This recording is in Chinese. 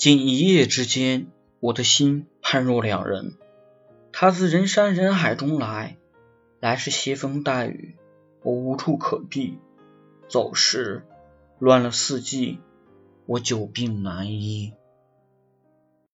仅一夜之间我的心判若两人。他自人山人海中来来时携风带雨我无处可避。走时乱了四季我久病难医。